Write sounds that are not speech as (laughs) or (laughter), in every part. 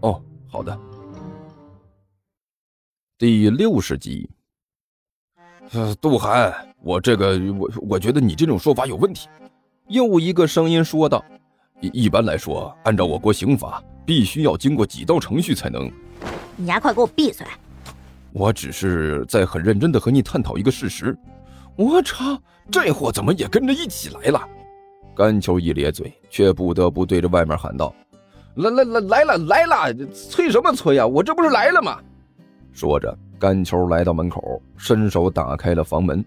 哦，好的。第六十集。呃，杜涵，我这个我我觉得你这种说法有问题。又一个声音说道：“一一般来说，按照我国刑法，必须要经过几道程序才能。”你丫快给我闭嘴！我只是在很认真的和你探讨一个事实。我操，这货怎么也跟着一起来了？甘秋一咧嘴，却不得不对着外面喊道：“来来来来了来了，催什么催呀？我这不是来了吗？”说着，甘秋来到门口，伸手打开了房门。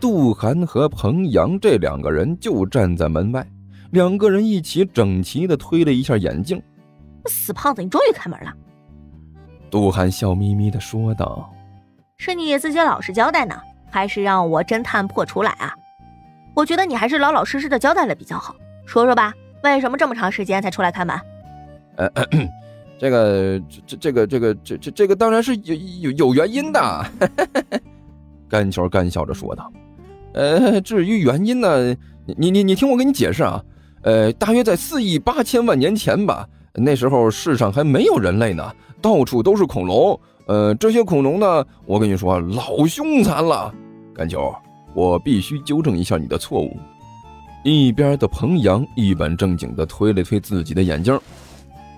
杜涵和彭阳这两个人就站在门外，两个人一起整齐的推了一下眼镜。死胖子，你终于开门了。杜涵笑眯眯的说道：“是你自己老实交代呢，还是让我侦探破出来啊？我觉得你还是老老实实的交代了比较好。说说吧，为什么这么长时间才出来开门？”呃，这个，这这个这个这这这个当然是有有有原因的。甘球干笑着说道：“呃，至于原因呢，你你你听我给你解释啊。呃，大约在四亿八千万年前吧，那时候世上还没有人类呢，到处都是恐龙。呃，这些恐龙呢，我跟你说老凶残了。甘球，我必须纠正一下你的错误。”一边的彭阳一本正经地推了推自己的眼镜，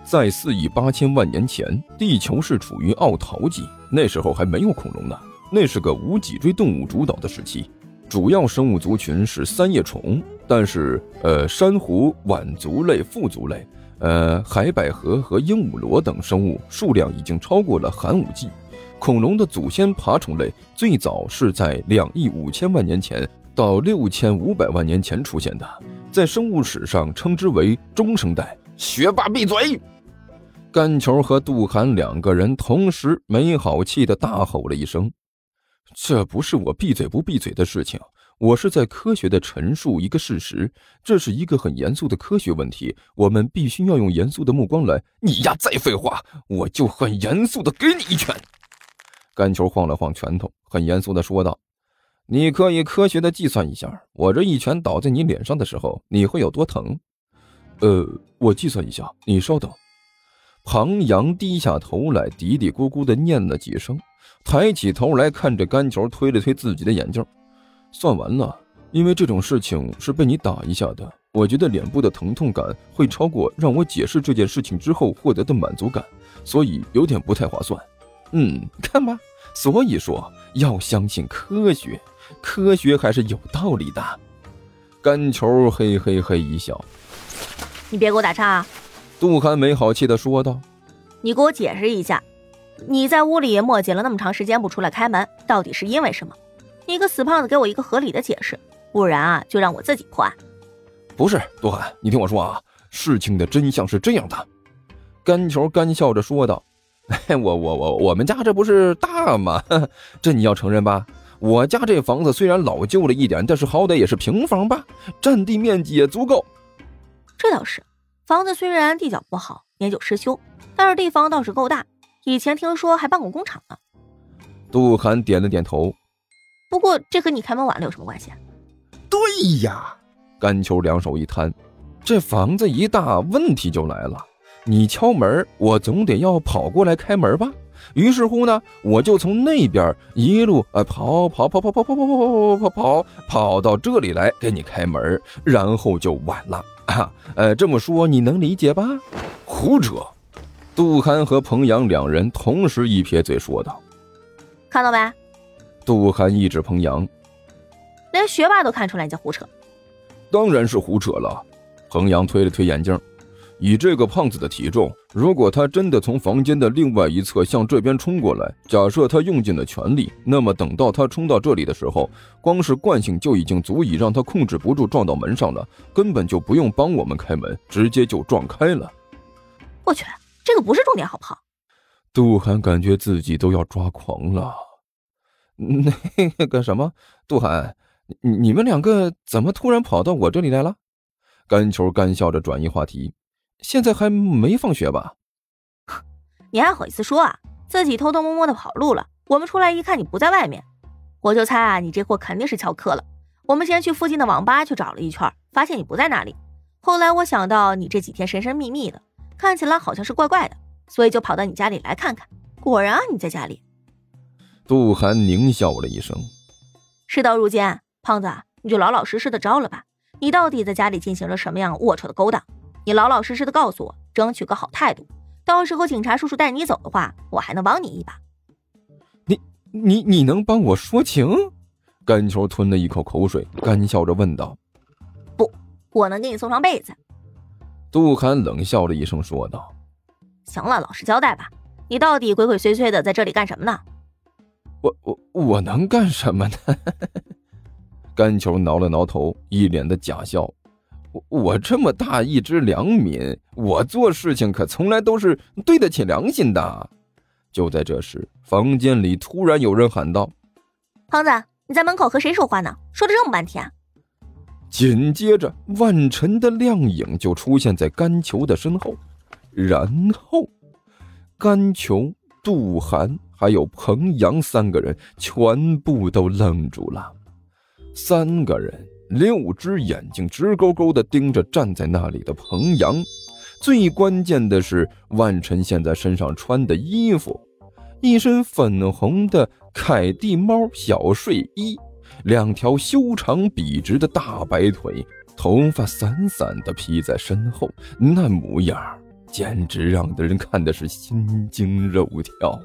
在四亿八千万年前，地球是处于奥陶纪，那时候还没有恐龙呢。那是个无脊椎动物主导的时期，主要生物族群是三叶虫，但是呃，珊瑚、腕足类、腹足类，呃，海百合和鹦鹉螺等生物数量已经超过了寒武纪。恐龙的祖先爬虫类最早是在两亿五千万年前到六千五百万年前出现的，在生物史上称之为中生代。学霸闭嘴！甘球和杜涵两个人同时没好气的大吼了一声。这不是我闭嘴不闭嘴的事情，我是在科学的陈述一个事实，这是一个很严肃的科学问题，我们必须要用严肃的目光来。你呀，再废话，我就很严肃的给你一拳。甘球晃了晃拳头，很严肃的说道：“你可以科学的计算一下，我这一拳倒在你脸上的时候，你会有多疼？”呃，我计算一下，你稍等。庞阳低下头来，嘀嘀咕咕的念了几声。抬起头来看着甘球，推了推自己的眼镜，算完了。因为这种事情是被你打一下的，我觉得脸部的疼痛感会超过让我解释这件事情之后获得的满足感，所以有点不太划算。嗯，看吧，所以说要相信科学，科学还是有道理的。甘球嘿嘿嘿一笑，你别给我打岔啊。杜涵没好气的说道：“你给我解释一下。”你在屋里磨叽了那么长时间不出来开门，到底是因为什么？你个死胖子，给我一个合理的解释，不然啊，就让我自己破案。不是，杜涵，你听我说啊，事情的真相是这样的。甘球干笑着说道：“ (laughs) 我我我，我们家这不是大吗？(laughs) 这你要承认吧？我家这房子虽然老旧了一点，但是好歹也是平房吧，占地面积也足够。这倒是，房子虽然地脚不好，年久失修，但是地方倒是够大。”以前听说还办过工厂呢。杜涵点了点头。不过这和你开门晚了有什么关系？对呀，甘秋两手一摊，这房子一大，问题就来了。你敲门，我总得要跑过来开门吧？于是乎呢，我就从那边一路呃跑跑跑跑跑跑跑跑跑跑跑跑到这里来给你开门，然后就晚了。呃，这么说你能理解吧？胡扯。杜涵和彭阳两人同时一撇嘴，说道：“看到没？”杜涵一指彭阳：“连学霸都看出来你在胡扯。”“当然是胡扯了。”彭阳推了推眼镜：“以这个胖子的体重，如果他真的从房间的另外一侧向这边冲过来，假设他用尽了全力，那么等到他冲到这里的时候，光是惯性就已经足以让他控制不住撞到门上了，根本就不用帮我们开门，直接就撞开了。”我去。这个不是重点，好不好？杜涵感觉自己都要抓狂了。(laughs) 那个什么，杜涵，你你们两个怎么突然跑到我这里来了？甘球干笑着转移话题。现在还没放学吧？(laughs) 你还好意思说啊？自己偷偷摸摸的跑路了。我们出来一看你不在外面，我就猜啊，你这货肯定是翘课了。我们先去附近的网吧去找了一圈，发现你不在那里。后来我想到你这几天神神秘秘的，看起来好像是怪怪的，所以就跑到你家里来看看。果然啊，你在家里。杜涵狞笑了一声。事到如今，胖子，你就老老实实的招了吧。你到底在家里进行了什么样龌龊的勾当？你老老实实的告诉我，争取个好态度。到时候警察叔叔带你走的话，我还能帮你一把。你你你能帮我说情？甘球吞了一口口水，干笑着问道：“不，我能给你送上被子。”杜涵冷笑了一声，说道：“行了，老实交代吧，你到底鬼鬼祟祟的在这里干什么呢？”我我我能干什么呢？(laughs) 甘球挠了挠头，一脸的假笑。我我这么大一只良民，我做事情可从来都是对得起良心的。就在这时，房间里突然有人喊道：“胖子，你在门口和谁说话呢？说了这么半天。”紧接着，万晨的亮影就出现在甘球的身后，然后，甘球、杜涵还有彭阳三个人全部都愣住了。三个人，六只眼睛直勾勾的盯着站在那里的彭阳。最关键的是，万晨现在身上穿的衣服，一身粉红的凯蒂猫小睡衣，两条修长笔直的大白腿，头发散散的披在身后，那模样简直让的人看的是心惊肉跳。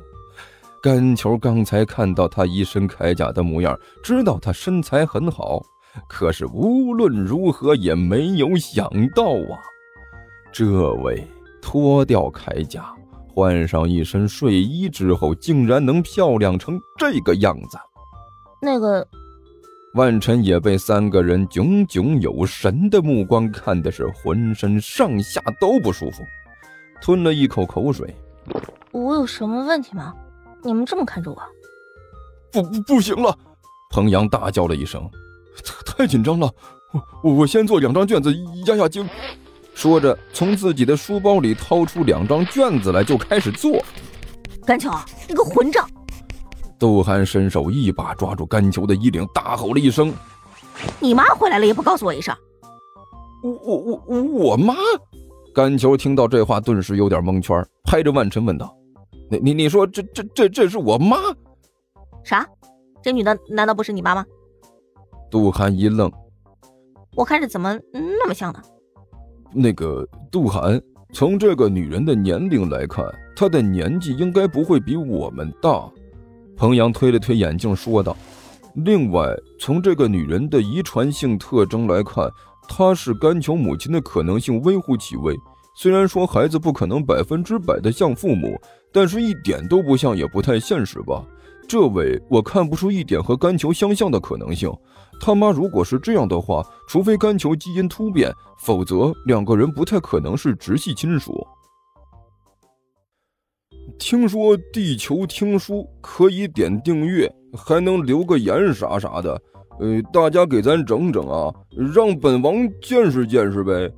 甘球刚才看到他一身铠甲的模样，知道他身材很好，可是无论如何也没有想到啊，这位脱掉铠甲，换上一身睡衣之后，竟然能漂亮成这个样子。那个，万晨也被三个人炯炯有神的目光看的是浑身上下都不舒服，吞了一口口水。我有什么问题吗？你们这么看着我，不不不行了！彭阳大叫了一声，太紧张了，我我先做两张卷子压压惊。说着，从自己的书包里掏出两张卷子来，就开始做。甘球，你个混账！杜涵伸手一把抓住甘球的衣领，大吼了一声：“你妈回来了也不告诉我一声！”我我我我妈！甘球听到这话，顿时有点蒙圈，拍着万晨问道。你你你说这这这这是我妈？啥？这女的难道不是你妈吗？杜涵一愣，我看着怎么那么像呢？那个杜涵，从这个女人的年龄来看，她的年纪应该不会比我们大。彭阳推了推眼镜说道。另外，从这个女人的遗传性特征来看，她是甘球母亲的可能性微乎其微。虽然说孩子不可能百分之百的像父母。但是一点都不像，也不太现实吧？这位我看不出一点和甘球相像的可能性。他妈如果是这样的话，除非甘球基因突变，否则两个人不太可能是直系亲属。听说地球听书可以点订阅，还能留个言啥啥的，呃，大家给咱整整啊，让本王见识见识呗。